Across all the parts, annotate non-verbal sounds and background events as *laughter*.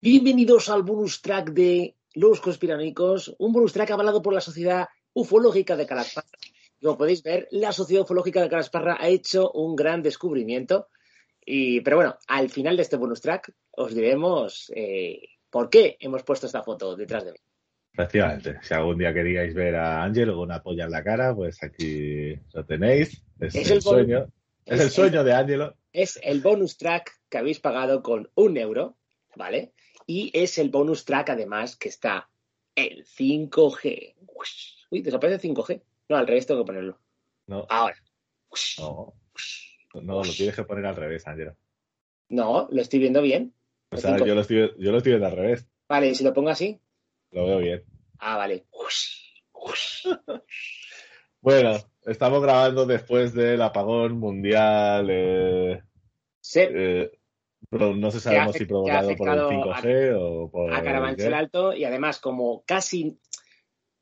Bienvenidos al bonus track de Los Conspiranicos, un bonus track avalado por la Sociedad Ufológica de Calasparra. Como podéis ver, la Sociedad Ufológica de Calasparra ha hecho un gran descubrimiento. Y, pero bueno, al final de este bonus track os diremos eh, por qué hemos puesto esta foto detrás de mí. Efectivamente, si algún día queríais ver a Ángel con una polla en la cara, pues aquí lo tenéis. Es, Es el, sueño. Es, el- sueño de Ángelo. Es el bonus track que habéis pagado con un euro, ¿vale? Y es el bonus track, además, que está en 5G. Uy, desaparece 5G. No, al revés tengo que ponerlo. No, Ahora. no, no, lo tienes que poner al revés, Ángelo. No, lo estoy viendo bien. O El sea, 5G. yo lo, estoy, yo lo estoy viendo al revés. Vale, ¿y si lo pongo así? Lo veo bien. Ah, vale. *laughs* Bueno, estamos grabando después del apagón mundial. eh, Se, eh, pero no se sabemos si provocado por el afectado 5G o por. a Carabanchel. Alto y además como casi,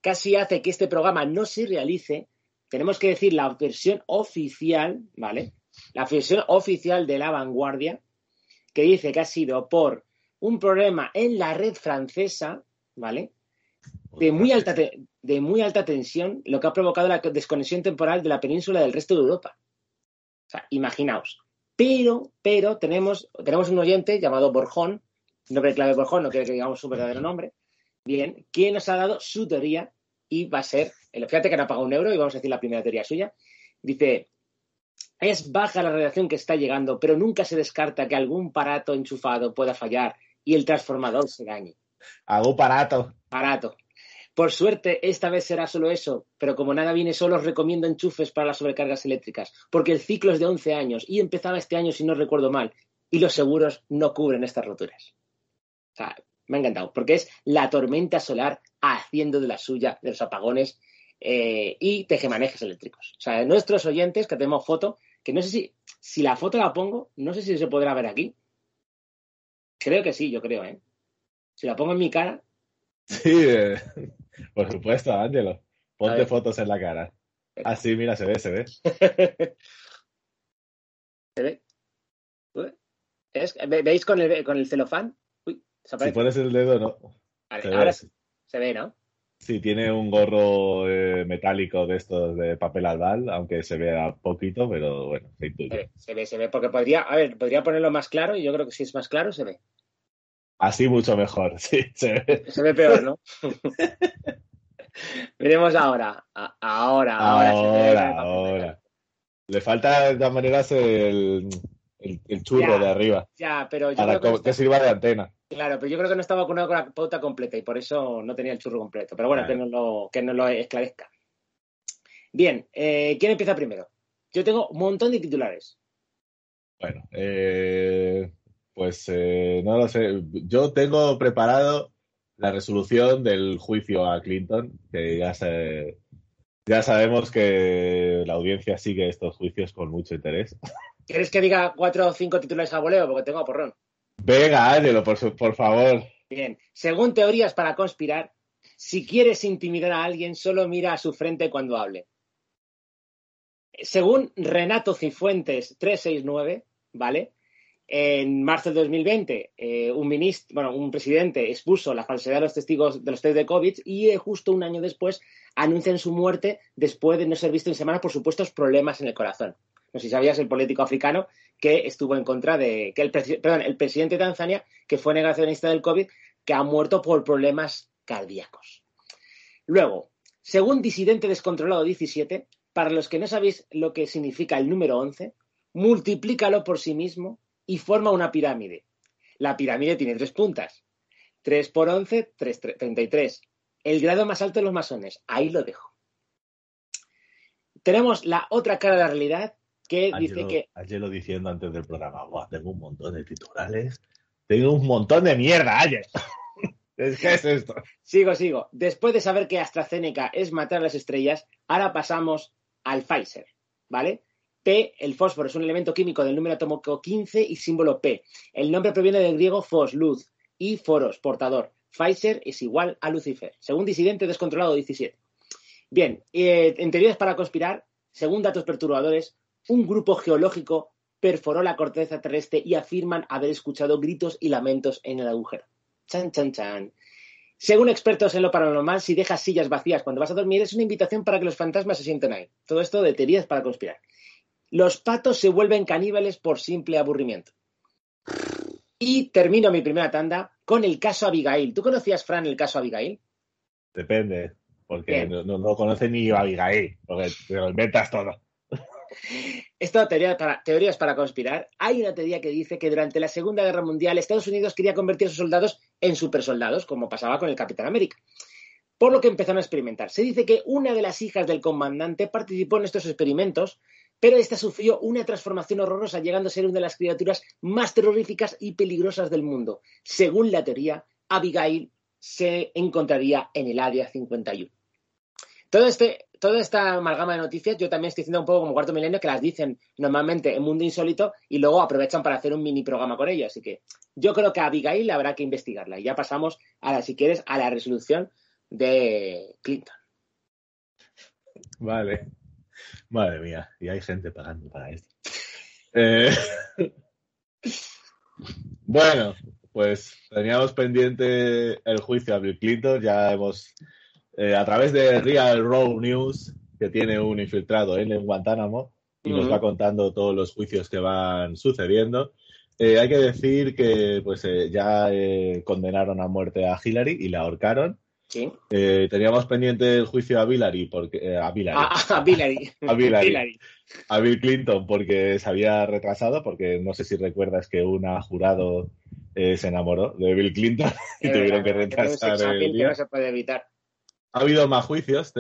casi hace que este programa no se realice, tenemos que decir la versión oficial, ¿vale? La versión oficial de la vanguardia, que dice que ha sido por un problema en la red francesa, ¿vale? De muy alta, te- de muy alta tensión, lo que ha provocado la desconexión temporal de la península del resto de Europa. O sea, imaginaos. Pero, pero tenemos, tenemos un oyente llamado Borjón, nombre clave Borjón, no quiere que digamos su verdadero nombre, bien, que nos ha dado su teoría y va a ser, el- fíjate que no ha pagado un euro y vamos a decir la primera teoría suya. Dice, es baja la radiación que está llegando, pero nunca se descarta que algún aparato enchufado pueda fallar y el transformador se dañe. Hago parato. Barato. Por suerte, esta vez será solo eso, pero como nada viene solo, os recomiendo enchufes para las sobrecargas eléctricas, porque el ciclo es de 11 años y empezaba este año, si no recuerdo mal, y los seguros no cubren estas roturas. O sea, me ha encantado, porque es la tormenta solar haciendo de la suya, de los apagones eh, y tejemanejes eléctricos. O sea, nuestros oyentes, que tenemos foto, que no sé si, si la foto la pongo, no sé si se podrá ver aquí. Creo que sí, yo creo, ¿eh? Si la pongo en mi cara, Sí, eh, por supuesto, Ángelo. Ponte fotos en la cara. Ah, sí, mira, se ve, se ve. *laughs* ¿Se ve? Uy. ¿Es- ve- ¿Veis con el, con el celofán? Uy, Si pones el dedo, no. Vale, Se ahora ve. se ve, ¿no? Sí, tiene un gorro eh, metálico de estos de papel albal, aunque se vea poquito, pero bueno, se intuye. se ve, se ve, porque podría, a ver, podría ponerlo más claro y yo creo que si es más claro se ve. Así mucho mejor, *laughs* sí, se ve. Se ve peor, ¿no? *laughs* Veremos ahora. A- ahora, ahora. se ve Ahora, ahora. Le falta de todas maneras el, el, el churro Ya. de arriba, Ya, pero yo para creo que, está- sirva de antena. claro, pero yo creo que no estaba vacunado con la pauta completa y por eso no tenía el churro completo. Pero bueno, que nos lo, que nos lo esclarezca. Bien, eh, ¿quién empieza primero? Yo tengo un montón de titulares. Bueno, eh, pues eh, no lo sé. Yo tengo preparado la resolución del juicio a Clinton, que ya se, ya sabemos que la audiencia sigue estos juicios con mucho interés. ¿Quieres que diga cuatro o cinco titulares a voleo? Porque tengo a porrón. Venga, Ángelo, por, su- por favor. Bien, según teorías para conspirar, si quieres intimidar a alguien, solo mira a su frente cuando hable. Según Renato Cifuentes 369, ¿vale? En marzo de 2020, eh, un bueno, un presidente expuso la falsedad de los testigos de los test de COVID y eh, justo un año después anuncian su muerte después de no ser visto en semanas por supuestos problemas en el corazón. No sé si sabías el político africano que estuvo en contra de que el, perdón, el presidente de Tanzania, que fue negacionista del COVID, que ha muerto por problemas cardíacos. Luego, según Disidente Descontrolado 17, para los que no sabéis lo que significa el número 11, multiplícalo por sí mismo y forma una pirámide. La pirámide tiene tres puntas. 3 por 11, 3, 33. El grado más alto de los masones. Ahí lo dejo. Tenemos la otra cara de la realidad que dice que Ángelo diciendo antes del programa, "Buah, tengo un montón de titulares. Tengo un montón de mierda, Ángel. *laughs* Es que es esto. Sigo, sigo. Después de saber que AstraZeneca es matar a las estrellas, ahora pasamos al Pfizer, ¿vale? P, el fósforo, es un elemento químico del número atómico 15 y símbolo P. El nombre proviene del griego fos, luz, y foros, portador. Pfizer es igual a Lucifer, según disidente descontrolado 17. Bien, eh, en teorías para conspirar, según datos perturbadores, un grupo geológico perforó la corteza terrestre y afirman haber escuchado gritos y lamentos en el agujero. Chan, chan, chan. Según expertos en lo paranormal, si dejas sillas vacías cuando vas a dormir, es una invitación para que los fantasmas se sienten ahí. Todo esto de teorías para conspirar. Los patos se vuelven caníbales por simple aburrimiento. Y termino mi primera tanda con el caso Abigail. ¿Tú conocías, Fran, el caso Abigail? Depende, porque no, no, no conoce ni Abigail, porque te lo inventas todo. *laughs* Esto teoría para, teorías para conspirar. Hay una teoría que dice que durante la Segunda Guerra Mundial Estados Unidos quería convertir a sus soldados en supersoldados, como pasaba con el Capitán América. Por lo que empezaron a experimentar. Se dice que una de las hijas del comandante participó en estos experimentos, pero esta sufrió una transformación horrorosa, llegando a ser una de las criaturas más terroríficas y peligrosas del mundo. Según la teoría, Abigail se encontraría en el área 51. Todo este, toda esta amalgama de noticias, yo también estoy diciendo un poco como cuarto milenio, que las dicen normalmente en Mundo Insólito y luego aprovechan para hacer un mini programa con ello. Así que yo creo que Abigail habrá que investigarla. Y ya pasamos, a la, si quieres, a la resolución de Clinton. Vale. Madre mía, y hay gente pagando para esto. Eh, *laughs* bueno, pues teníamos pendiente el juicio a Bill Clinton. Ya hemos, eh, a través de Real Row News, que tiene un infiltrado en Guantánamo, y nos va contando todos los juicios que van sucediendo. Eh, hay que decir que pues eh, ya eh, condenaron a muerte a Hillary y la ahorcaron. Sí. Eh, teníamos pendiente el juicio a Hillary, porque eh, a Hillary, A, a Hillary. A Hillary. Hillary. a Bill Clinton porque se había retrasado, porque no sé si recuerdas que una jurado eh, se enamoró de Bill Clinton *laughs* y tuvieron que retrasar examen el que día. no se puede evitar. Ha habido más juicios.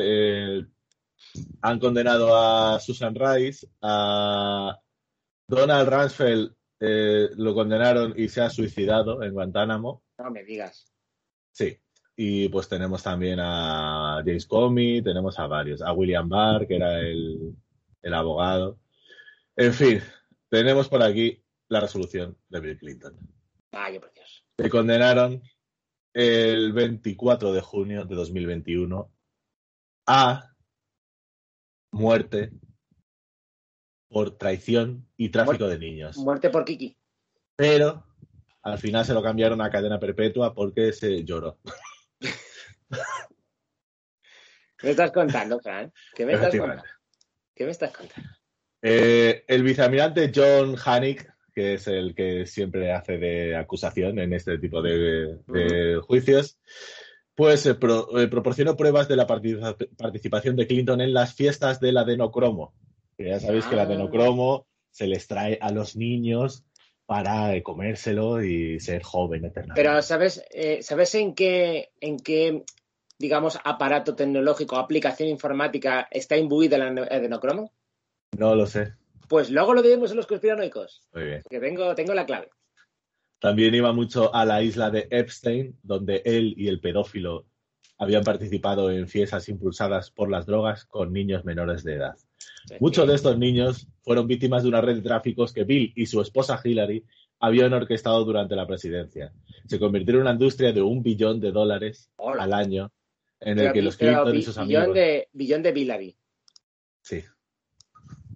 han condenado a Susan Rice, a Donald Rumsfeld lo condenaron y se ha suicidado en Guantánamo. No me digas. Sí. Y pues tenemos también a James Comey, tenemos a varios, a William Barr, que era el, el abogado. En fin, tenemos por aquí la resolución de Bill Clinton. Vaya por Dios. Le condenaron el 24 de junio de 2021 a muerte por traición y tráfico de niños. Muerte por Kiki. Pero al final se lo cambiaron a cadena perpetua porque se lloró. *laughs* ¿Qué me estás contando, Fran? ¿Qué me estás contando? ¿Qué me estás contando? Eh, el vicealmirante John Hannick, que es el que siempre hace de acusación en este tipo de, de juicios, pues eh, pro- eh, proporcionó pruebas de la participa- participación de Clinton en las fiestas del adenocromo. Que ya sabéis que el Ah. adenocromo se les trae a los niños para comérselo y ser joven eternamente. Pero ¿sabes, eh, ¿sabes en qué, en qué, digamos, aparato tecnológico, aplicación informática está imbuido el adenocromo? No lo sé. Pues luego lo diremos en los conspiranoicos, Muy bien. que tengo, tengo la clave. También iba mucho a la isla de Epstein, donde él y el pedófilo habían participado en fiestas impulsadas por las drogas con niños menores de edad. Muchos de estos niños fueron víctimas de una red de tráficos que Bill y su esposa Hillary habían orquestado durante la presidencia. Se convirtió en una industria de un billón de dólares Hola. al año en el que los pero Clinton y sus billón amigos... de, billón de Hillary. Sí.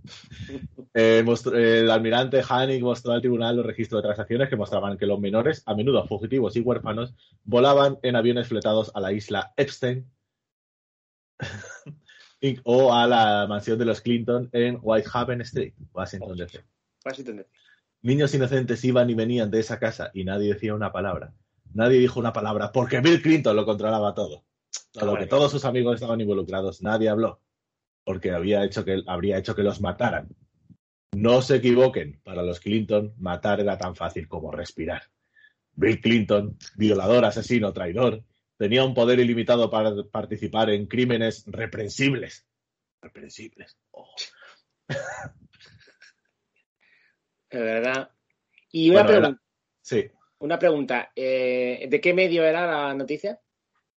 *laughs* Eh, mostró- el almirante Hannick mostró al tribunal los registros de transacciones que mostraban que los menores, a menudo fugitivos y huérfanos, volaban en aviones fletados a la isla Epstein *laughs* o a la mansión de los Clinton en Whitehaven Street, Washington DC. Washington DC. Niños inocentes iban y venían de esa casa y nadie decía una palabra. Nadie dijo una palabra porque Bill Clinton lo controlaba todo. A lo que todos sus amigos estaban involucrados, nadie habló porque había hecho que, habría hecho que los mataran. No se equivoquen, para los Clinton matar era tan fácil como respirar. Bill Clinton, violador, asesino, traidor, tenía un poder ilimitado para participar en crímenes reprensibles. Reprensibles. Oh. *laughs* De verdad. Y una Bueno, pregunta. Sí, Una pregunta. eh, ¿De qué medio era la noticia?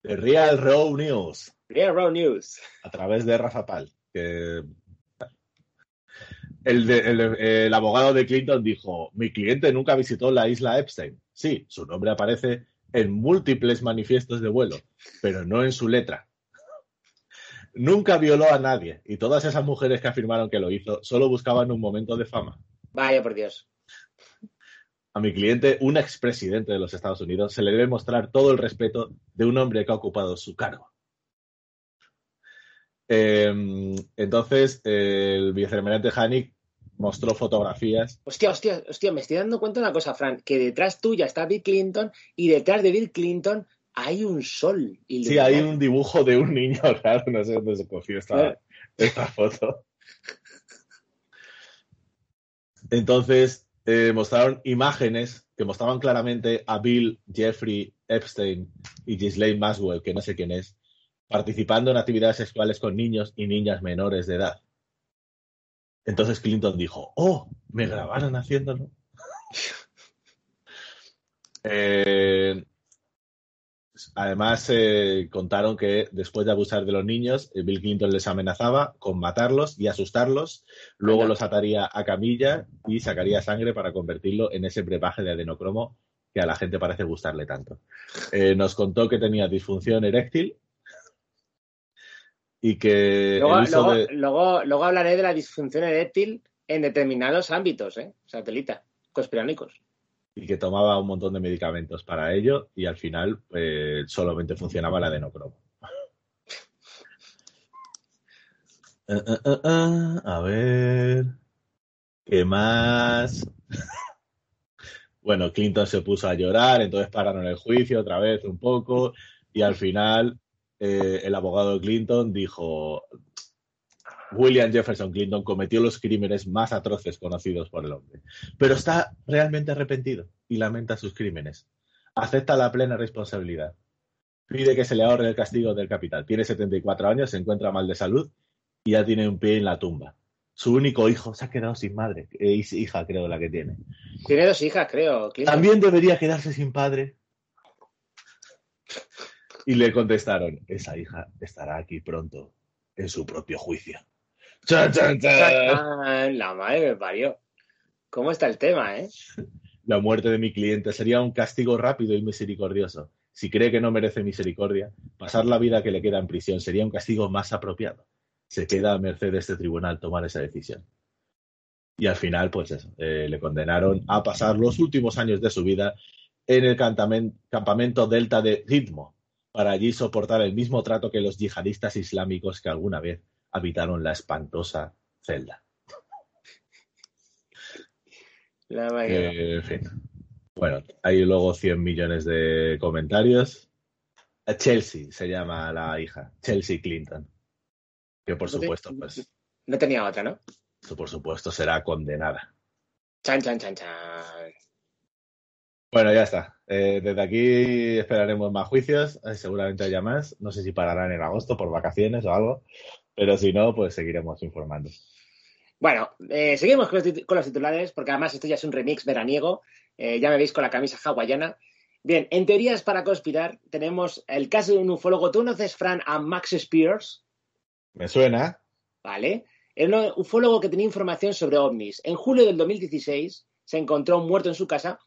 The Real Row News. Real Raw News. a través de Rafa Pal. Que el, de- el- el abogado de Clinton dijo, mi cliente nunca visitó la isla Epstein. Sí, su nombre aparece en múltiples manifiestos de vuelo, pero no en su letra. Nunca violó a nadie y todas esas mujeres que afirmaron que lo hizo solo buscaban un momento de fama. Vaya por Dios. a mi cliente, un expresidente de los Estados Unidos, se le debe mostrar todo el respeto de un hombre que ha ocupado su cargo. Eh, entonces, el vicealmirante Hanik mostró fotografías. Hostia, hostia, hostia, me estoy dando cuenta de una cosa, Fran, que detrás tuya está Bill Clinton y detrás de Bill Clinton hay un sol. Sí, hay un dibujo de un niño *laughs* raro, no sé dónde se cogió esta, esta foto. Entonces, eh, mostraron imágenes que mostraban claramente a Bill, Jeffrey Epstein y Ghislaine Maxwell, que no sé quién es, participando en actividades sexuales con niños y niñas menores de edad. Entonces Clinton dijo, oh, me grabaron haciéndolo. *laughs* eh, Además, eh, contaron que después de abusar de los niños, eh, Bill Clinton les amenazaba con matarlos y asustarlos, luego los ataría a camilla y sacaría sangre para convertirlo en ese brebaje de adenocromo que a la gente parece gustarle tanto. Eh, nos contó que tenía disfunción eréctil y que... Luego, luego, hablaré de la disfunción eréctil en determinados ámbitos, ¿eh? Satelita, conspiránicos y que tomaba un montón de medicamentos para ello y al final pues, solamente funcionaba la adenocromo. Uh, uh, uh, a ver. ¿Qué más? *laughs* bueno, Clinton se puso a llorar, entonces pararon el juicio otra vez un poco y al final eh, el abogado de Clinton dijo, William Jefferson Clinton cometió los crímenes más atroces conocidos por el hombre, pero está realmente arrepentido y lamenta sus crímenes. Acepta la plena responsabilidad. Pide que se le ahorre el castigo del capital. Tiene 74 años, se encuentra mal de salud y ya tiene un pie en la tumba. Su único hijo se ha quedado sin madre. Es hija, creo, la que tiene. Tiene dos hijas, creo. También debería quedarse sin padre. Y le contestaron, esa hija estará aquí pronto, en su propio juicio. La madre me parió. ¿Cómo está el tema, eh? *laughs* La muerte de mi cliente sería un castigo rápido y misericordioso. Si cree que no merece misericordia, pasar la vida que le queda en prisión sería un castigo más apropiado. Se queda a merced de este tribunal tomar esa decisión. Y al final, pues eso, eh, le condenaron a pasar los últimos años de su vida en el campamento Delta de Ritmo, para allí soportar el mismo trato que los yihadistas islámicos que alguna vez habitaron la espantosa celda. Eh, en fin. Bueno, hay luego 100 millones de comentarios. Chelsea se llama la hija, Chelsea Clinton. Que por supuesto, pues. No tenía otra, ¿no? Por supuesto, será condenada. Chan, chan, chan, chan. Bueno, ya está. Eh, desde aquí esperaremos más juicios. Eh, seguramente haya más. No sé si pararán en agosto por vacaciones o algo. Pero si no, pues seguiremos informando. Bueno, eh, seguimos con los, titulares, porque además esto ya es un remix veraniego. Ya me veis con la camisa hawaiana. Bien, en teorías para conspirar, tenemos el caso de un ufólogo. ¿Tú conoces, Fran, a Max Spears? Me suena. Vale. Era un ufólogo que tenía información sobre ovnis. En julio del 2016 se encontró muerto en su casa,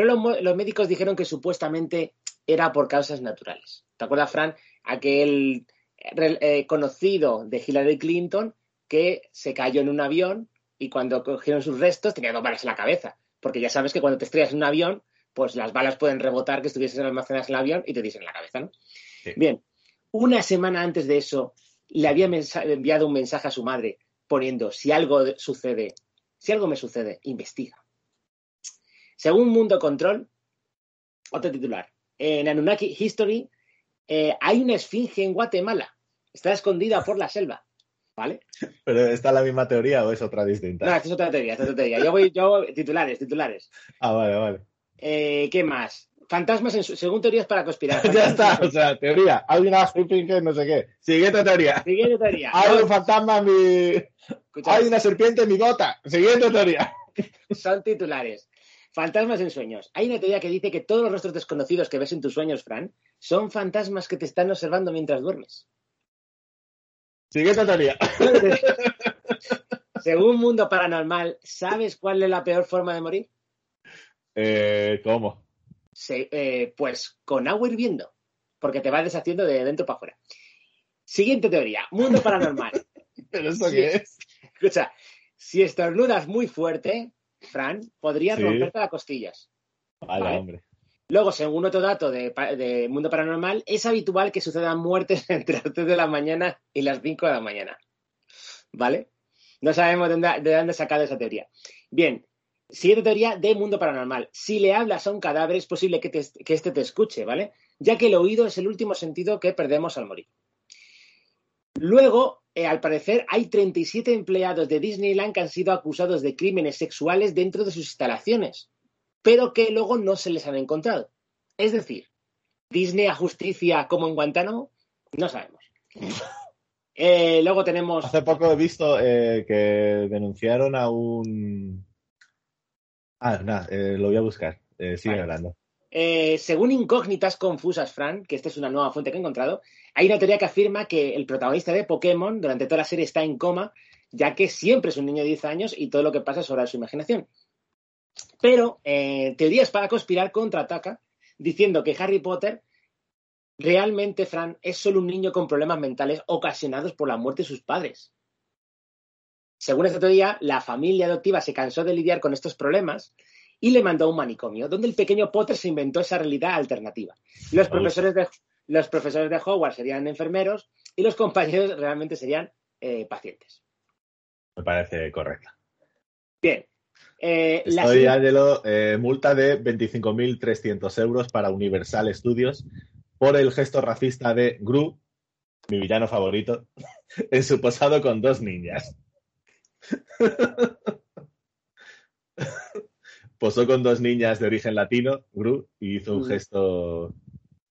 pero los, médicos dijeron que supuestamente era por causas naturales. ¿Te acuerdas, Fran? Aquel eh, conocido de Hillary Clinton que se cayó en un avión y cuando cogieron sus restos tenía dos balas en la cabeza. Porque ya sabes que cuando te estrellas en un avión, pues las balas pueden rebotar que estuviesen almacenadas en el avión y te dicen en la cabeza, ¿no? Bien, una semana antes de eso le había enviado un mensaje a su madre poniendo, si algo sucede, si algo me sucede, investiga. Según Mundo Control, otro titular, en Anunnaki History eh, hay una esfinge en Guatemala. Está escondida por la selva. ¿Vale? *laughs* ¿Pero está la misma teoría o es otra distinta? No, esta es otra teoría, esta es otra teoría. Yo voy, yo, titulares, titulares. *laughs* Ah, vale, vale. Eh, ¿Qué más? Fantasmas en según teorías para conspirar. *laughs* ya está, o sea, teoría. Hay una esfinge, no sé qué. Siguiente teoría. Siguiente teoría. Hay un fantasma en mi. Hay una serpiente en mi gota. Siguiente teoría. Son titulares. Fantasmas en sueños. Hay una teoría que dice que todos los rostros desconocidos que ves en tus sueños, Fran, son fantasmas que te están observando mientras duermes. Siguiente teoría. *laughs* Según Mundo Paranormal, ¿sabes cuál es la peor forma de morir? Eh, ¿Cómo? Eh, pues con agua hirviendo, porque te va deshaciendo de dentro para afuera. Siguiente teoría, Mundo Paranormal. *laughs* ¿Pero eso qué es? Escucha, si estornudas muy fuerte, Fran, podría Sí. romperte las costillas. Vale, Vale. hombre. Luego, según otro dato de, Mundo Paranormal, es habitual que sucedan muertes *laughs* entre las 3 de la mañana y las 5 de la mañana. ¿Vale? No sabemos de dónde, de dónde ha sacado esa teoría. Bien, siguiente teoría de Mundo Paranormal. Si le hablas a un cadáver, es posible que, te- que éste te escuche, ¿vale? Ya que el oído es el último sentido que perdemos al morir. Luego, eh, al parecer, hay 37 empleados de Disneyland que han sido acusados de crímenes sexuales dentro de sus instalaciones, pero que luego no se les han encontrado. Es decir, Disney a justicia como en Guantánamo, no sabemos. *laughs* Eh, luego tenemos. Hace poco he visto eh, que denunciaron a un. Ah, nada, eh, lo voy a buscar. Sigue Vale. hablando. Eh, según incógnitas confusas, Fran, que esta es una nueva fuente que he encontrado, hay una teoría que afirma que el protagonista de Pokémon durante toda la serie está en coma, ya que siempre es un niño de 10 años y todo lo que pasa es obra de su imaginación. Pero eh, teorías para conspirar contraataca diciendo que Harry Potter realmente, Fran, es solo un niño con problemas mentales ocasionados por la muerte de sus padres. Según esta teoría, la familia adoptiva se cansó de lidiar con estos problemas y le mandó a un manicomio, donde el pequeño Potter se inventó esa realidad alternativa. Los profesores de, los profesores de Hogwarts serían enfermeros y los compañeros realmente serían eh, pacientes. Me parece correcta. Bien. Eh, la Estoy, serie- Ángelo, eh, multa de 25.300 euros para Universal Studios por el gesto racista de Gru, mi villano favorito, *laughs* en su posado con dos niñas. *laughs* Posó con dos niñas de origen latino, Gru, y hizo un Mm. gesto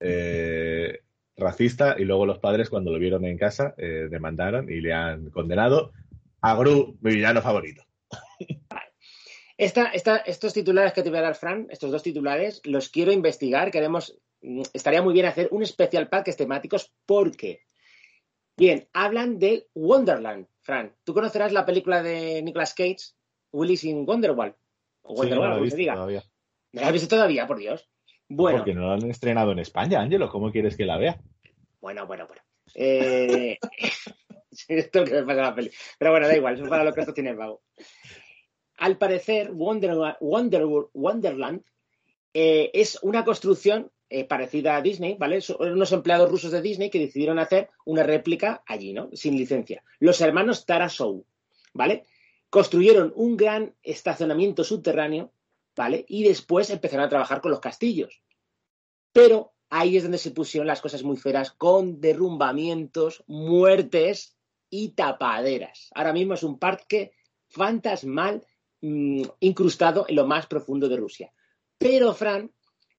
eh, racista y luego los padres cuando lo vieron en casa eh, demandaron y le han condenado a Gru, mi villano favorito. *laughs* Esta- esta- estos titulares que te voy a dar, Fran, estos dos titulares, los quiero investigar. Queremos, mm, estaría muy bien hacer un especial parques temáticos porque, bien, hablan de Wonderland, Fran. ¿Tú conocerás la película de Nicolas Cage, Willis in Wonderwall? O Sí, no como se visto diga. todavía. ¿No la has visto todavía, por Dios? Bueno, Porque no la han estrenado en España, Ángelo. ¿Cómo quieres que la vea? bueno, bueno, bueno. Eh, *laughs* esto es lo que me pasa la peli. Pero bueno, da igual, eso es para lo que esto tiene vago. Al parecer, Wonder- Wonder- Wonderland eh, es una construcción eh, parecida a Disney, ¿vale? Son unos empleados rusos de Disney que decidieron hacer una réplica allí, ¿no? Sin licencia. Los hermanos Tarasou, ¿vale? Construyeron un gran estacionamiento subterráneo, ¿vale? Y después empezaron a trabajar con los castillos. Pero ahí es donde se pusieron las cosas muy feras con derrumbamientos, muertes y tapaderas. Ahora mismo es un parque fantasmal mm, incrustado en lo más profundo de Rusia. Pero, Fran,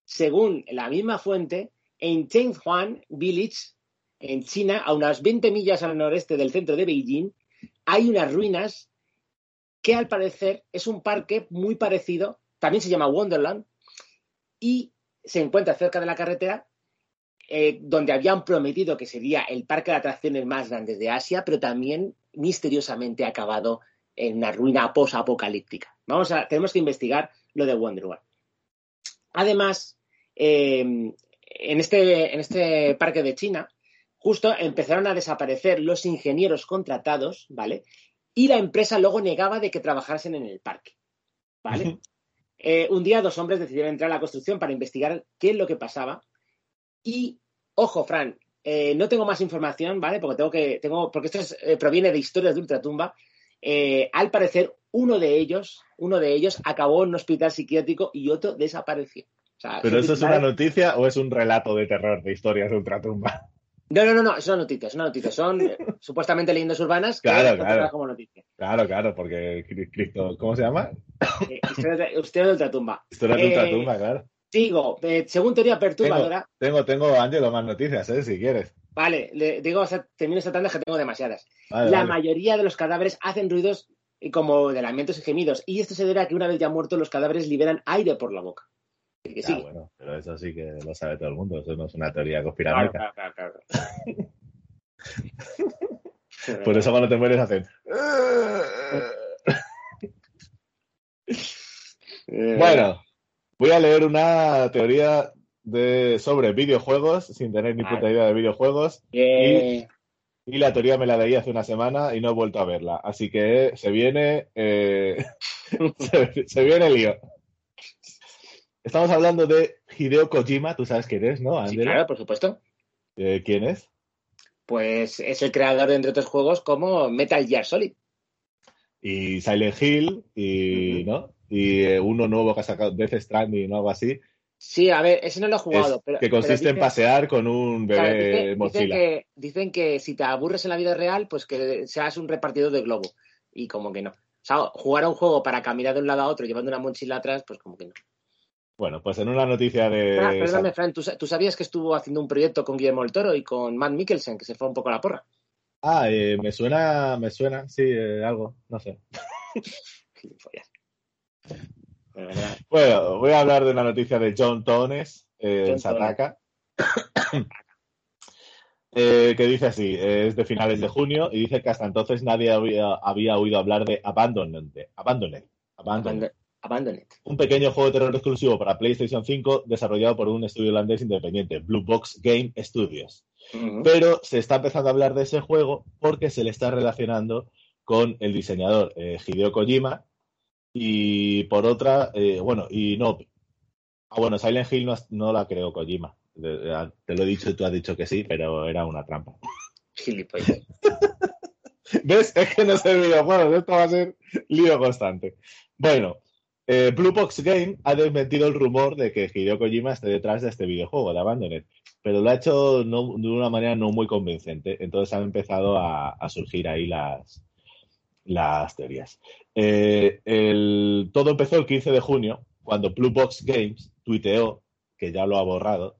según la misma fuente, en Chenghuan Village, en China, a unas 20 millas al noreste del centro de Beijing, hay unas ruinas que al parecer es un parque muy parecido, también se llama Wonderland, y se encuentra cerca de la carretera, eh, donde habían prometido que sería el parque de atracciones más grande de Asia, pero también misteriosamente ha acabado en una ruina post-apocalíptica. Vamos a, tenemos que investigar lo de Wonderworld. Además, eh, en, este, en este parque de China, justo empezaron a desaparecer los ingenieros contratados, ¿vale? Y la empresa luego negaba de que trabajasen en el parque, ¿vale? Eh, un día dos hombres decidieron entrar a la construcción para investigar qué es lo que pasaba. Y, ojo, Fran, eh, no tengo más información, ¿vale? Porque tengo que, tengo, porque esto es, eh, proviene de historias de Ultratumba. Al parecer, uno de ellos, uno de ellos acabó en un hospital psiquiátrico y otro desapareció. O sea, ¿Pero eso es una noticia o es un relato de terror de historias de ultratumba? No, no, no, no, es una noticia, es una noticia. Son eh, *laughs* supuestamente leyendas urbanas que Claro, como noticia. Claro, claro, porque Cri- Cristo, ¿cómo se llama? Eh, historias de, Ultratumba. Historias de Eh, ultratumba, claro. Digo, eh, según teoría Tengo, perturbadora, tengo, tengo, Ángelo, más noticias, ¿eh? Si quieres. vale, le digo, o sea, termino esta tanda que tengo demasiadas. Vale, la vale. mayoría de los cadáveres hacen ruidos como de lamentos y gemidos. Y esto se debe a que una vez ya muertos los cadáveres liberan aire por la boca. Que Ah, sí. bueno, pero eso sí que lo sabe todo el mundo, eso no es una teoría conspiranoica. claro, claro, claro. *laughs* Por eso cuando te mueres hacen... Eh, Bueno, voy a leer una teoría de, sobre videojuegos, sin tener ni puta idea de videojuegos, eh, y la teoría me la leí hace una semana y no he vuelto a verla. Así que se viene eh, *laughs* se, se viene el lío. Estamos hablando de Hideo Kojima, tú sabes quién es, ¿no? Sí, claro, por supuesto. Eh, ¿Quién es? Pues es el creador de, entre otros juegos, como Metal Gear Solid. Y Silent Hill, y. ¿no? Y eh, uno nuevo que ha sacado, Death Stranding o algo así, Sí, a ver, ese no lo he es- jugado. pero, que pero consiste en pasear con un claro, bebé dicen- dicen, que, dicen que si te aburres en la vida real, pues que seas un repartidor de globo. Y como que no. O sea, jugar a un juego para caminar de un lado a otro llevando una mochila atrás, pues como que no. Bueno, pues en una noticia de... Fran, perdóname, Fran, ¿tú, sa- tú sabías que estuvo haciendo un proyecto con Guillermo del Toro y con Matt Mikkelsen, que se fue un poco a la porra? Ah, eh, me suena, me suena, sí, eh, algo, no sé. *laughs* Bueno, voy a hablar de una noticia de John Tones eh, John Sataka, *coughs* eh, que dice así, eh, es de finales de junio y dice que hasta entonces nadie había, había oído hablar de Abandoned, Abandoned, Abandoned, Abandon, abandon it. un pequeño juego de terror exclusivo para PlayStation 5 desarrollado por un estudio holandés independiente, Blue Box Game Studios. Pero se está empezando a hablar de ese juego porque se le está relacionando con el diseñador eh, Hideo Kojima y por otra, eh, bueno, y no. Ah, bueno, Silent Hill no, no la creó Kojima. De- de- Te lo he dicho y tú has dicho que sí, pero era una trampa. Gilipollas. *laughs* ¿Ves? Es que no sé videojuegos, esto va a ser lío constante. Bueno, eh, Blue Box Game ha desmentido el rumor de que Hideo Kojima esté detrás de este videojuego, de Abandoned, pero lo ha hecho de una manera no muy convincente, entonces han empezado a, surgir ahí las, teorías. Eh, todo empezó el 15 de junio, cuando Blue Box Games tuiteó, que ya lo ha borrado,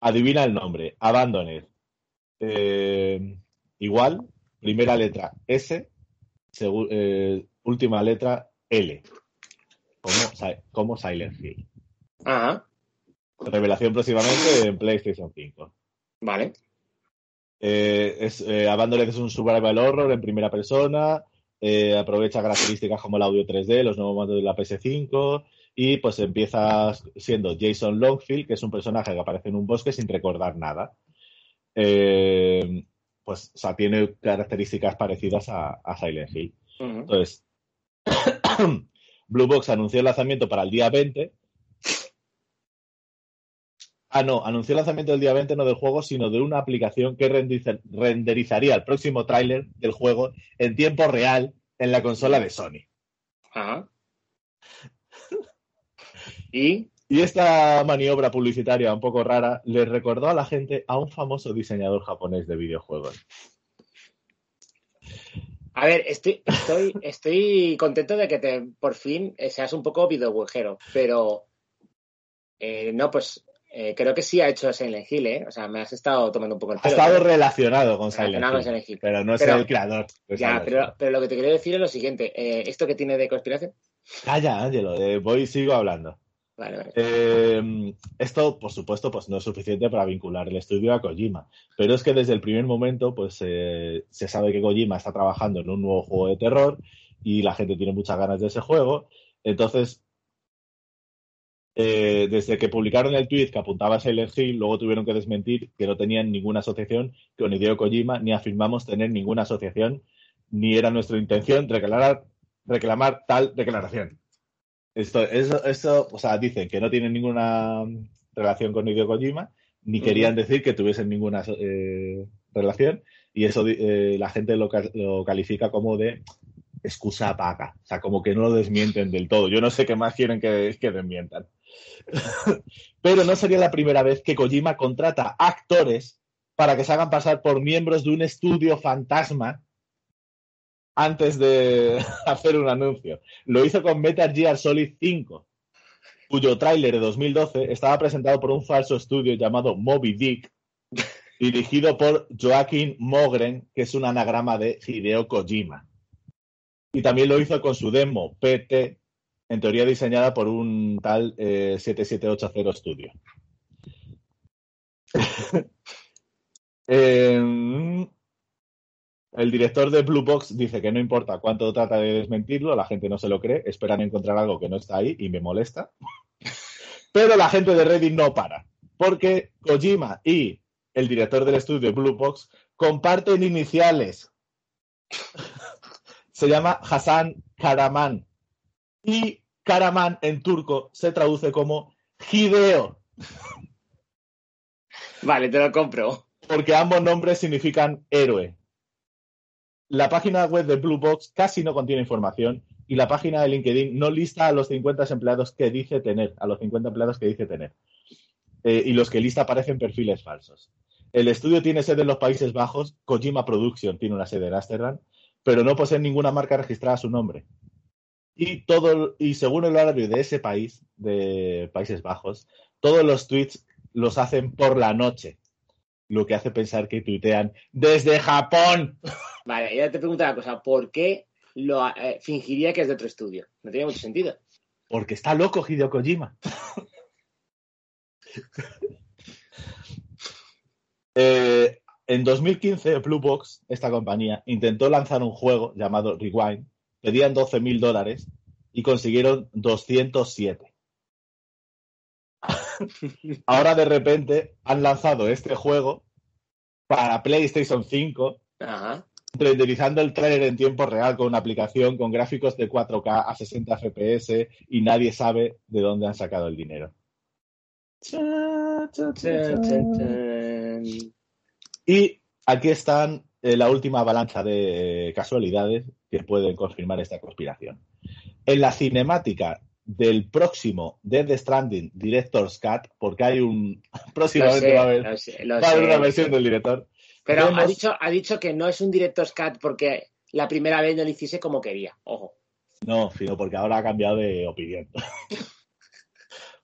adivina el nombre, Abandoned. Eh, igual, primera letra S, eh, última letra L, como, Si- como Silent Hill. Ajá, Revelación próximamente en PlayStation 5. vale. Eh, es, eh, Abandoned es un survival horror en primera persona, eh, aprovecha características como el audio 3D, los nuevos mandos de la PS5 y pues empieza siendo Jason Longfield, que es un personaje que aparece en un bosque sin recordar nada. Eh, pues o sea, tiene características parecidas a, a Silent Hill. Entonces, Blue Box anunció el lanzamiento para el día 20. Ah, no, anunció el lanzamiento del día 20 no del juego, sino de una aplicación que renderizaría el próximo tráiler del juego en tiempo real en la consola de Sony. Ajá. *laughs* Y Y esta maniobra publicitaria un poco rara le recordó a la gente a un famoso diseñador japonés de videojuegos. A ver, estoy, estoy, estoy contento de que te, por fin eh, seas un poco videojuegero, pero eh, no, pues eh, creo que sí ha hecho Silent Hill, ¿eh? O sea, me has estado tomando un poco el Ha pelo. estado relacionado con Silent Relacionado con Hill, Silent Hill. pero no es Pero- el creador. de Ya, pero, pero lo que te quiero decir es lo siguiente. eh, ¿Esto que tiene de conspiración? Calla, Ángelo, eh, voy y sigo hablando. Vale, vale. Eh, esto, por supuesto, pues no es suficiente para vincular el estudio a Kojima, pero es que desde el primer momento, pues eh, se sabe que Kojima está trabajando en un nuevo juego de terror y la gente tiene muchas ganas de ese juego. Entonces, eh, desde que publicaron el tweet que apuntaba a Silent Hill, luego tuvieron que desmentir que no tenían ninguna asociación con Hideo Kojima, ni afirmamos tener ninguna asociación, ni era nuestra intención reclamar tal declaración. Esto, eso, eso, o sea, dicen que no tienen ninguna relación con Hideo Kojima, ni querían decir que tuviesen ninguna eh, relación, y eso eh, la gente lo, ca- lo califica como de excusa vaga, o sea, como que no lo desmienten del todo. Yo no sé qué más quieren que, que desmientan. *laughs* Pero no sería la primera vez que Kojima contrata actores para que se hagan pasar por miembros de un estudio fantasma antes de *laughs* hacer un anuncio. Lo hizo con Metal Gear Solid 5, cuyo tráiler de 2012 estaba presentado por un falso estudio llamado Moby Dick, *laughs* dirigido por Joaquín Mogren, que es un anagrama de Hideo Kojima. Y también lo hizo con su demo PT, en teoría diseñada por un tal eh, 7780 Studio. *laughs* Eh, el director de Blue Box dice que no importa cuánto trata de desmentirlo, la gente no se lo cree, esperan encontrar algo que no está ahí y me molesta. *laughs* Pero la gente de Reddit no para, porque Kojima y el director del estudio Blue Box comparten iniciales. *laughs* Se llama Hassan Karaman. Y Karaman en turco se traduce como Hideo. Vale, te lo compro. Porque ambos nombres significan héroe. La página web de Blue Box casi no contiene información y la página de LinkedIn no lista a los 50 empleados que dice tener, a los 50 empleados que dice tener. Eh, y los que lista parecen perfiles falsos. El estudio tiene sede en los Países Bajos, Kojima Production tiene una sede en Amsterdam, pero no posee ninguna marca registrada a su nombre. Y, todo, y según el horario de ese país, de Países Bajos, todos los tweets los hacen por la noche, lo que hace pensar que tuitean desde Japón. Vale, ya te pregunto una cosa, ¿por qué lo eh, fingiría que es de otro estudio? No tiene mucho sentido. Porque está loco Hideo Kojima. *laughs* Eh, en 2015, Blue Box, esta compañía, intentó lanzar un juego llamado Rewind. Pedían 12 mil dólares y consiguieron 207. *laughs* Ahora de repente han lanzado este juego para PlayStation 5, renderizando el trailer en tiempo real con una aplicación con gráficos de 4K a 60 FPS y nadie sabe de dónde han sacado el dinero. Y aquí están eh, la última avalancha de casualidades que pueden confirmar esta conspiración. En la cinemática del próximo Dead Stranding Director's Cut, porque hay un. *laughs* Próximamente va a haber, va a haber una versión del director. Pero ha, dicho, ha dicho que no es un Director's Cut porque la primera vez no lo hiciese como quería. Ojo. No, sino porque ahora ha cambiado de opinión. *laughs*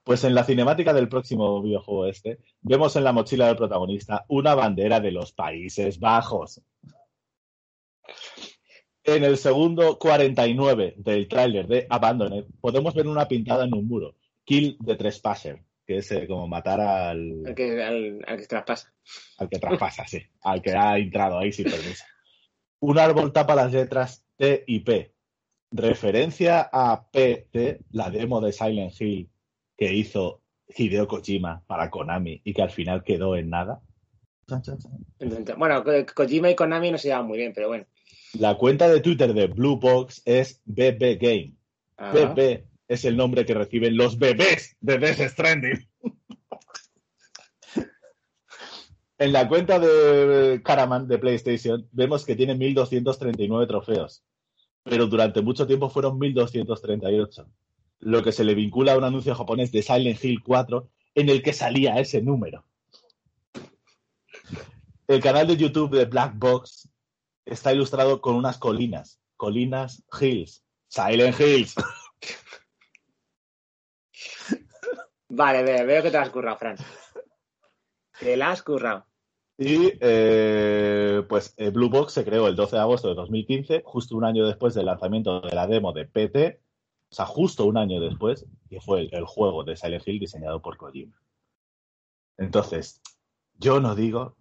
Pues en la cinemática del próximo videojuego este, vemos en la mochila del protagonista una bandera de los Países Bajos. En el segundo 49 del tráiler de Abandoned, podemos ver una pintada en un muro. Kill the Trespasser, que es eh, como matar al... Al que, al, que traspasa. Al que traspasa, sí. Al que ha entrado ahí sin permiso. *laughs* Un árbol tapa las letras T y P. Referencia a PT, la demo de Silent Hill que hizo Hideo Kojima para Konami y que al final quedó en nada. Bueno, Kojima y Konami no se llevan muy bien, pero bueno. La cuenta de Twitter de Blue Box es BB Game. BB es el nombre que reciben los bebés de Death Stranding. en la cuenta de Karaman de PlayStation vemos que tiene 1239 trofeos, pero durante mucho tiempo fueron 1238 lo que se le vincula a un anuncio japonés de Silent Hill 4 en el que salía ese número. El canal de YouTube de Black Box está ilustrado con unas colinas, colinas Hills, Silent Hills. Vale, veo, que te has currado, Fran. Te la has currado. Y eh, pues eh, Blue Box se creó el 12 de agosto de 2015, justo un año después del lanzamiento de la demo de PT, o sea, justo un año después, que fue el, juego de Silent Hill diseñado por Kojima. Entonces, yo no digo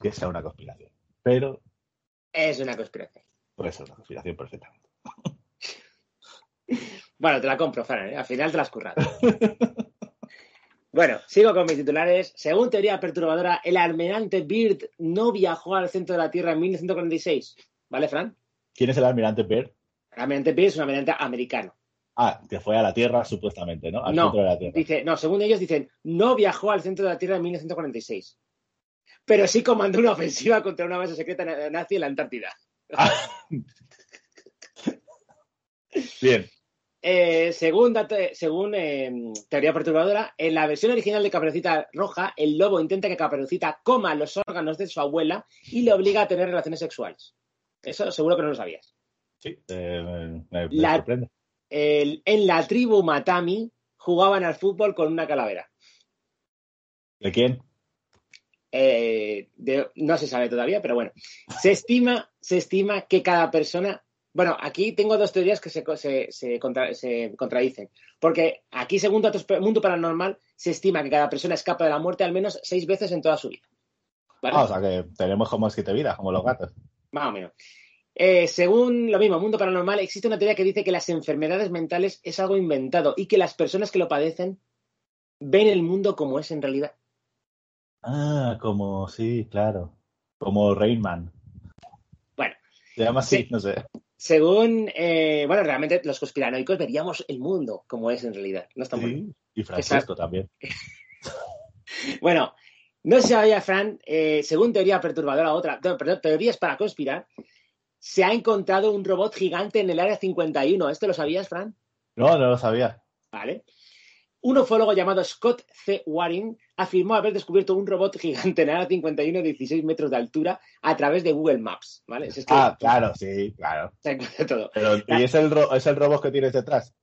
que sea una conspiración, pero... Es una conspiración. Puede ser una conspiración perfectamente. *laughs* bueno, te la compro, Fran, ¿eh? al final te la has currado. *laughs* bueno, sigo con mis titulares. Según teoría perturbadora, el almirante Beard no viajó al centro de la Tierra en 1946. ¿Vale, Fran? ¿Quién es el almirante Beard? El almirante Beard es un almirante americano. Ah, que fue a la Tierra supuestamente, ¿no? Al centro de la Tierra. Dice, no, según ellos dicen, no viajó al centro de la Tierra en 1946. Pero sí comandó una ofensiva contra una base secreta nazi en la Antártida. Ah. *laughs* Bien. Eh, según, según em, teoría perturbadora, en la versión original de Caperucita Roja, el lobo intenta que Caperucita coma los órganos de su abuela y le obliga a tener relaciones sexuales. Eso seguro que no lo sabías. Sí, eh, me, sorprende en la tribu Matami jugaban al fútbol con una calavera. ¿De quién? Eh, no se sabe todavía, pero bueno. Se estima, se estima que cada persona. Bueno, aquí tengo dos teorías que se, se, contradicen. Porque aquí, según datos Mundo Paranormal, se estima que cada persona escapa de la muerte al menos seis veces en toda su vida. Ah, o sea que tenemos como siete vidas, como los gatos. Más o menos. Eh, según lo mismo, Mundo Paranormal, existe una teoría que dice que las enfermedades mentales es algo inventado y que las personas que lo padecen ven el mundo como es en realidad. Ah, como, sí, claro. Como Rainman. Bueno. Se llama así, no sé. Según, eh, bueno, realmente los conspiranoicos veríamos el mundo como es en realidad. No estamos. Sí, y Francisco también. *laughs* Bueno, no se sabía, Fran, eh, según teoría perturbadora, otra, no, perdón, teorías para conspirar, se ha encontrado un robot gigante en el área 51. ¿Esto lo sabías, Fran? No, no lo sabía. Vale. Un ufólogo llamado Scott C. Waring afirmó haber descubierto un robot gigante en el área 51 de 16 metros de altura a través de Google Maps. ¿vale? Es que- Ah, claro, sí, claro. se encuentra todo. Pero, ¿Y es el, ro- es el robot que tienes detrás?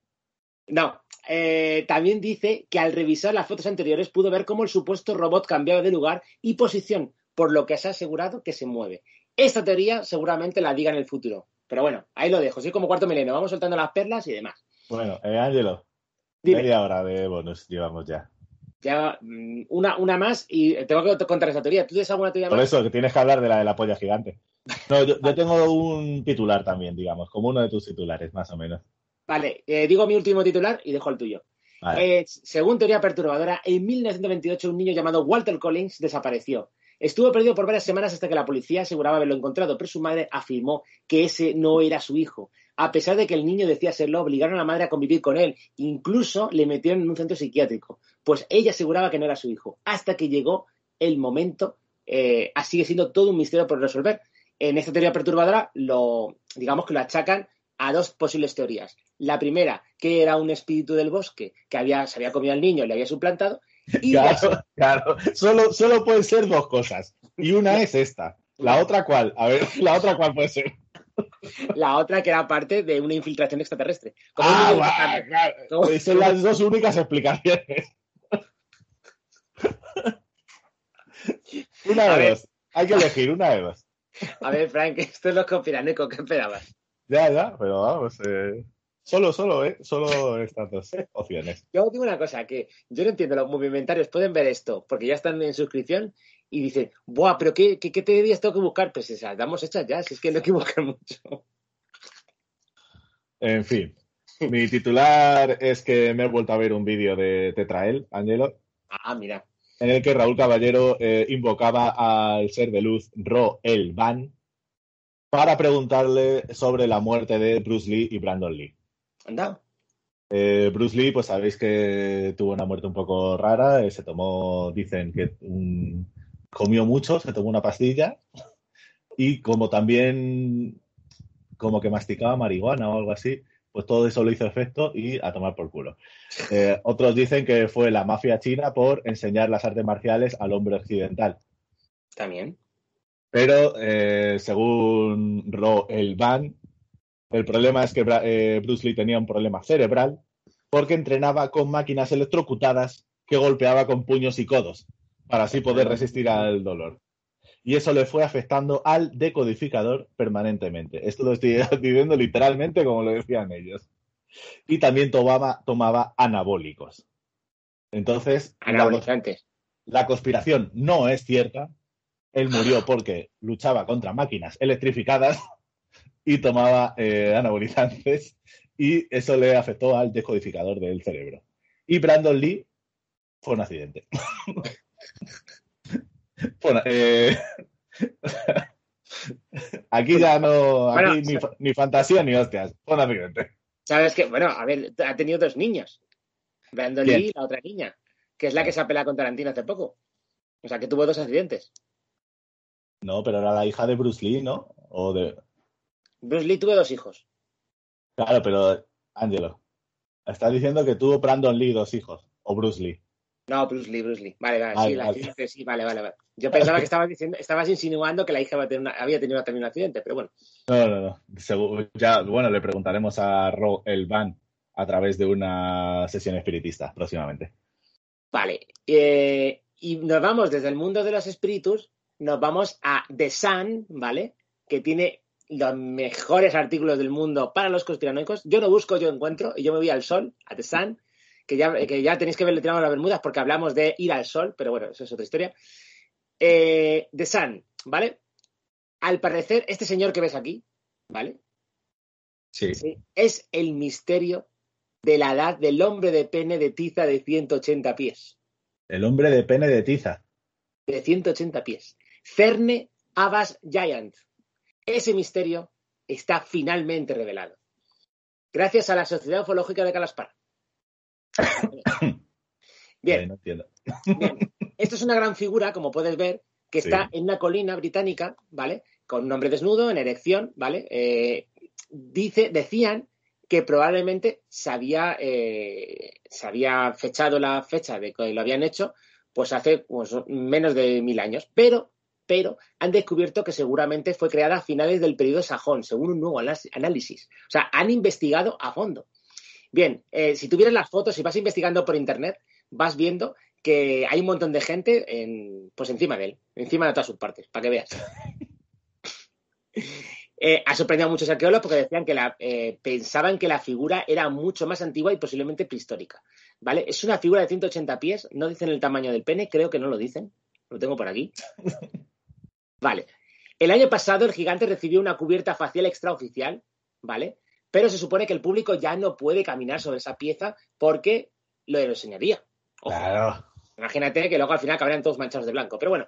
No, eh, también dice que al revisar las fotos anteriores pudo ver cómo el supuesto robot cambiaba de lugar y posición, por lo que se ha asegurado que se mueve. Esta teoría seguramente la diga en el futuro. Pero bueno, ahí lo dejo. Soy como cuarto milenio. Vamos soltando las perlas y demás. Bueno, eh, Ángelo, Dime, media hora de bonus llevamos ya. ya mm, una, una más y tengo que contar esa teoría. ¿Tú tienes alguna teoría Por más? eso, que tienes que hablar de la de la polla gigante. No, yo, yo *laughs* tengo un titular también, digamos, como uno de tus titulares, más o menos. Vale, eh, digo mi último titular y dejo el tuyo. Vale. Eh, según teoría perturbadora, en 1928 un niño llamado Walter Collins desapareció. Estuvo perdido por varias semanas hasta que la policía aseguraba haberlo encontrado, pero su madre afirmó que ese no era su hijo. A pesar de que el niño decía serlo, obligaron a la madre a convivir con él. Incluso le metieron en un centro psiquiátrico. Pues ella aseguraba que no era su hijo. Hasta que llegó el momento, eh, sigue siendo todo un misterio por resolver. En esta teoría perturbadora, lo, digamos que lo achacan a dos posibles teorías. La primera, que era un espíritu del bosque que había, se había comido al niño y le había suplantado. Y la Claro, claro. Solo, solo pueden ser dos cosas. Y una es esta. La otra cuál? A ver, la otra cuál puede ser. La otra que era parte de una infiltración extraterrestre. Como Ah, un- claro. Pues son las dos únicas explicaciones. Una A de ver. dos. Hay que elegir una de dos. A ver, Frank, esto es los conspiranoicos, ¿qué esperabas? Ya, ya, pero vamos. eh, Solo, solo, ¿eh? Solo estas dos opciones. Yo digo una cosa, que yo no entiendo, los movimentarios pueden ver esto, porque ya están en suscripción y dicen, buah, pero ¿qué, qué, qué teorías tengo que buscar? Pues esas damos hechas ya, si es que no hay que buscar mucho. En fin. Mi titular es que me he vuelto a ver un vídeo de Tetrael, Angelo, Ah, mira. en el que Raúl Caballero eh, invocaba al ser de luz Ro El Van para preguntarle sobre la muerte de Bruce Lee y Brandon Lee. Anda. Eh, Bruce Lee, pues sabéis que tuvo una muerte un poco rara, eh, se tomó, dicen que comió mucho, se tomó una pastilla y como también como que masticaba marihuana o algo así, pues todo eso le hizo efecto y a tomar por culo. Eh, otros dicen que fue la mafia china por enseñar las artes marciales al hombre occidental. También. Pero eh, según Ro El Van, el problema es que eh, Bruce Lee tenía un problema cerebral porque entrenaba con máquinas electrocutadas que golpeaba con puños y codos para así poder resistir al dolor. Y eso le fue afectando al decodificador permanentemente. Esto lo estoy *laughs* diciendo literalmente como lo decían ellos. Y también tomaba, tomaba anabólicos. Entonces, la- la conspiración no es cierta. Él murió porque luchaba contra máquinas electrificadas *laughs* y tomaba eh, anabolizantes y eso le afectó al decodificador del cerebro. Y Brandon Lee fue un accidente. *laughs* Bueno, eh, *laughs* aquí ya no, aquí Bueno, ni, fa- ni fantasía ni hostias, fue un accidente. ¿Sabes qué? Bueno, a ver, ha tenido dos niños. Brandon ¿Quién? Lee y la otra niña, que es la que se ha peleado con Tarantino hace poco. O sea, que tuvo dos accidentes. No, pero era la hija de Bruce Lee, ¿no? O de, Bruce Lee tuvo dos hijos. Claro, pero, Angelo, estás diciendo que tuvo Brandon Lee dos hijos, o Bruce Lee. No, Bruce Lee, Bruce Lee. Vale, vale, Vale, sí, la vale. accidente, sí, vale, vale, vale. Yo pensaba que estabas diciendo, estabas insinuando que la hija había tenido, una- había tenido también un accidente, pero bueno. No, no, no. Segu- ya, bueno, le preguntaremos a Ro El Van a través de una sesión espiritista próximamente. Vale. eh, y nos vamos desde el mundo de los espíritus, nos vamos a The Sun, ¿vale? Que tiene los mejores artículos del mundo para los conspiranoicos. Yo no busco, yo encuentro, y yo me voy al sol, a The Sun, que ya, que ya tenéis que ver, le tiramos las bermudas porque hablamos de ir al sol, pero bueno, eso es otra historia. Eh, The Sun, ¿vale? Al parecer, este señor que ves aquí, ¿vale? Sí. Sí, es el misterio de la edad del hombre de pene de tiza de 180 pies. El hombre de pene de tiza. De 180 pies. Cerne Abbas Giant. Ese misterio está finalmente revelado. Gracias a la Sociedad Ufológica de Calaspar. *coughs* Bien. Esto es una gran figura, como puedes ver, que está en una colina británica, ¿vale? Con un hombre desnudo, en erección, ¿vale? Eh, dice, decían que probablemente se había, eh, se había fechado la fecha de que lo habían hecho, pues hace pues, menos de mil años. Pero, pero han descubierto que seguramente fue creada a finales del periodo sajón, según un nuevo análisis. O sea, han investigado a fondo. Bien, eh, si tuvieras las fotos, si vas investigando por internet, vas viendo que hay un montón de gente en, pues encima de él, encima de todas sus partes, para que veas. *laughs* Eh, ha sorprendido a muchos arqueólogos porque decían que la, eh, pensaban que la figura era mucho más antigua y posiblemente prehistórica. ¿Vale? Es una figura de 180 pies, no dicen el tamaño del pene, creo que no lo dicen. Lo tengo por aquí. *laughs* Vale. El año pasado el gigante recibió una cubierta facial extraoficial, ¿vale? Pero se supone que el público ya no puede caminar sobre esa pieza porque lo enseñaría. Claro. Imagínate que luego al final acabarían todos manchados de blanco. Pero bueno,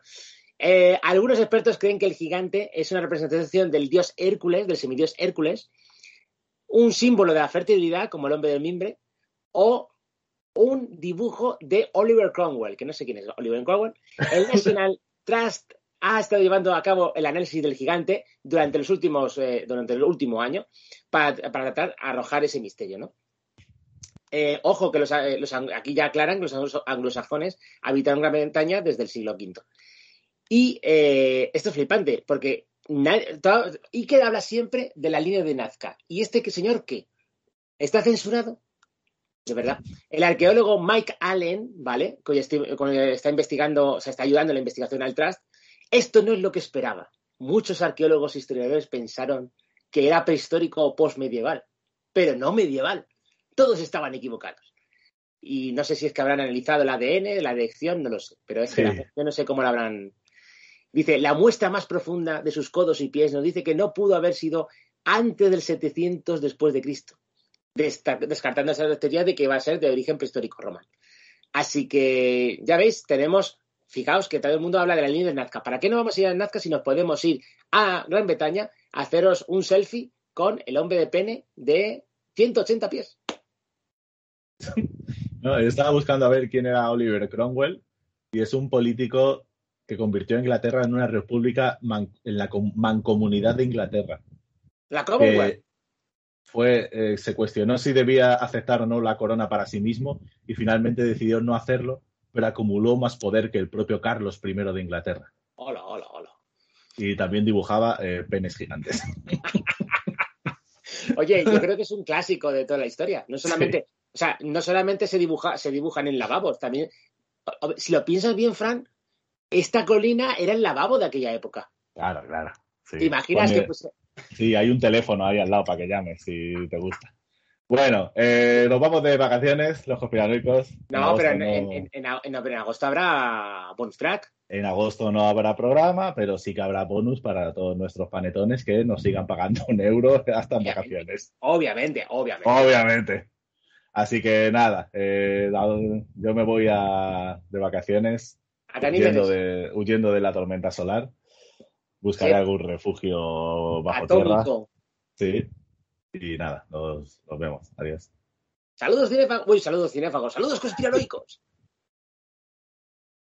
eh, algunos expertos creen que el gigante es una representación del dios Hércules, del semidios Hércules, un símbolo de la fertilidad, como el hombre del mimbre, o un dibujo de Oliver Cromwell, que no sé quién es Oliver Cromwell. El National *laughs* Trust ha estado llevando a cabo el análisis del gigante durante los últimos, eh, durante el último año para, para tratar de arrojar ese misterio, ¿no? Eh, ojo que eh, los, aquí ya aclaran que los anglosajones habitaron Gran Bretaña desde el siglo V. Y eh, esto es flipante, porque y que habla siempre de la línea de Nazca. ¿Y este señor qué? ¿Está censurado? De verdad. El arqueólogo Mike Allen, ¿vale? Que está investigando, o sea, está ayudando en la investigación al Trust, esto no es lo que esperaba. Muchos arqueólogos e historiadores pensaron que era prehistórico o postmedieval, pero no medieval todos estaban equivocados. Y no sé si es que habrán analizado el ADN, la dirección, no lo sé, pero es que yo no sé cómo lo habrán. Dice, la muestra más profunda de sus codos y pies nos dice que no pudo haber sido antes del 700 después de Cristo, descartando esa teoría de que va a ser de origen prehistórico romano. Así que, ya veis, tenemos, fijaos que todo el mundo habla de la línea de Nazca. ¿Para qué no vamos a ir a Nazca si nos podemos ir a Gran Bretaña a haceros un selfie con el hombre de pene de 180 pies? *laughs* no, yo estaba buscando a ver quién era Oliver Cromwell y es un político que convirtió a Inglaterra en una república en la mancomunidad de Inglaterra. La Cromwell. Fue, eh, se cuestionó si debía aceptar o no la corona para sí mismo y finalmente decidió no hacerlo, pero acumuló más poder que el propio Carlos I de Inglaterra. Hola, hola, hola. Y también dibujaba eh, penes gigantes. *laughs* Oye, yo creo que es un clásico de toda la historia. No solamente, o sea, no solamente se, dibuja, se dibujan en lavabos, también, si lo piensas bien, Fran, esta colina era el lavabo de aquella época. Claro, claro. ¿Te imaginas que Sí, hay un teléfono ahí al lado para que llames si te gusta. Bueno, eh, nos vamos de vacaciones, los conspiranoicos. No, pero en, agosto habrá bonus track. En agosto no habrá programa, pero sí que habrá bonus para todos nuestros panetones que nos sigan pagando un euro hasta en vacaciones. Obviamente, obviamente. Obviamente. Así que nada, eh, yo me voy a, de vacaciones huyendo de, huyendo de, la tormenta solar. Buscaré algún refugio bajo tierra. Sí. Y nada, nos, vemos. Adiós. Saludos cinéfagos. Uy, saludos cinéfagos. Saludos conspiranoicos.